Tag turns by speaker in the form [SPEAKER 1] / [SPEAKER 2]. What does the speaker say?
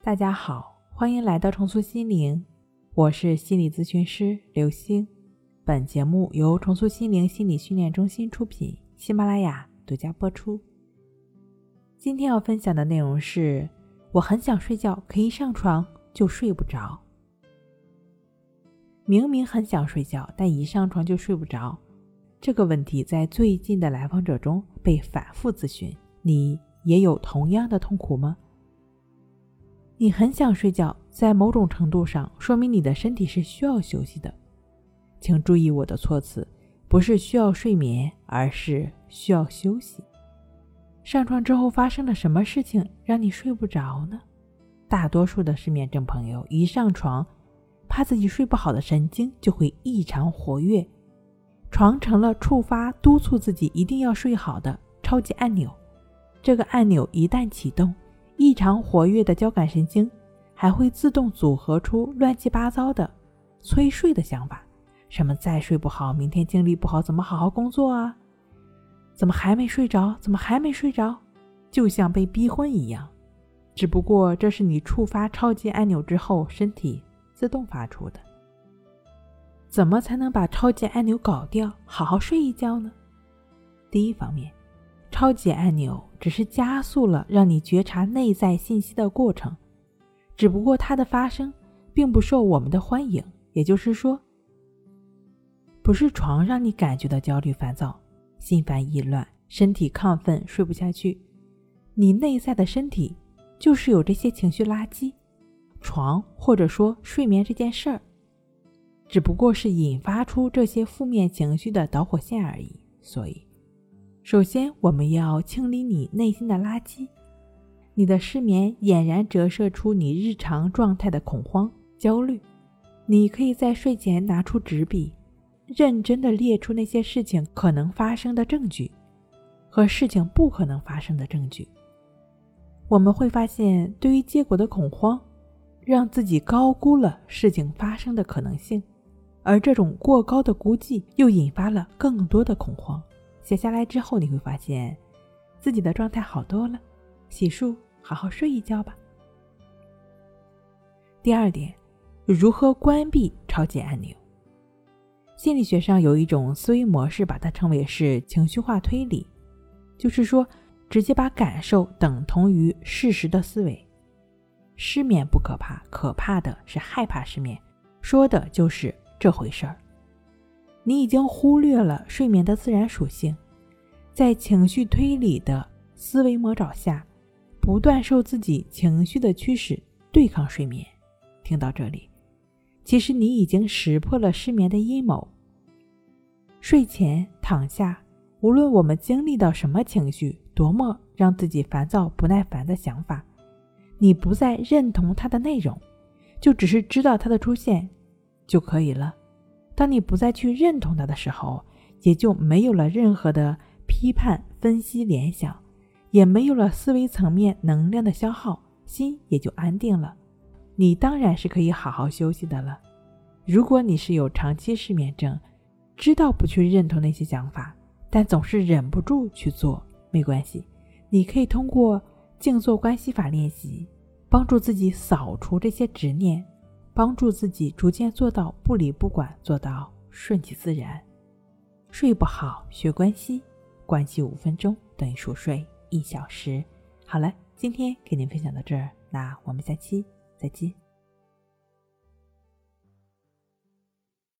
[SPEAKER 1] 大家好，欢迎来到重塑心灵，我是心理咨询师刘星。本节目由重塑心灵心理训练中心出品，喜马拉雅独家播出。今天要分享的内容是：我很想睡觉，可一上床就睡不着。明明很想睡觉，但一上床就睡不着，这个问题在最近的来访者中被反复咨询。你也有同样的痛苦吗？你很想睡觉，在某种程度上说明你的身体是需要休息的。请注意我的措辞，不是需要睡眠，而是需要休息。上床之后发生了什么事情让你睡不着呢？大多数的失眠症朋友一上床，怕自己睡不好的神经就会异常活跃，床成了触发督促自己一定要睡好的超级按钮。这个按钮一旦启动，异常活跃的交感神经还会自动组合出乱七八糟的催睡的想法，什么再睡不好，明天精力不好，怎么好好工作啊？怎么还没睡着？怎么还没睡着？就像被逼婚一样。只不过这是你触发超级按钮之后，身体自动发出的。怎么才能把超级按钮搞掉，好好睡一觉呢？第一方面。超级按钮只是加速了让你觉察内在信息的过程，只不过它的发生并不受我们的欢迎。也就是说，不是床让你感觉到焦虑、烦躁、心烦意乱、身体亢奋、睡不下去，你内在的身体就是有这些情绪垃圾。床或者说睡眠这件事儿，只不过是引发出这些负面情绪的导火线而已。所以。首先，我们要清理你内心的垃圾。你的失眠俨然折射出你日常状态的恐慌、焦虑。你可以在睡前拿出纸笔，认真的列出那些事情可能发生的证据和事情不可能发生的证据。我们会发现，对于结果的恐慌，让自己高估了事情发生的可能性，而这种过高的估计又引发了更多的恐慌。写下来之后，你会发现自己的状态好多了。洗漱，好好睡一觉吧。第二点，如何关闭超级按钮？心理学上有一种思维模式，把它称为是情绪化推理，就是说，直接把感受等同于事实的思维。失眠不可怕，可怕的是害怕失眠，说的就是这回事儿。你已经忽略了睡眠的自然属性，在情绪推理的思维魔爪下，不断受自己情绪的驱使对抗睡眠。听到这里，其实你已经识破了失眠的阴谋。睡前躺下，无论我们经历到什么情绪，多么让自己烦躁不耐烦的想法，你不再认同它的内容，就只是知道它的出现就可以了。当你不再去认同它的时候，也就没有了任何的批判、分析、联想，也没有了思维层面能量的消耗，心也就安定了。你当然是可以好好休息的了。如果你是有长期失眠症，知道不去认同那些想法，但总是忍不住去做，没关系，你可以通过静坐关系法练习，帮助自己扫除这些执念。帮助自己逐渐做到不理不管，做到顺其自然。睡不好学关系，关系五分钟等于熟睡一小时。好了，今天给您分享到这儿，那我们下期再见。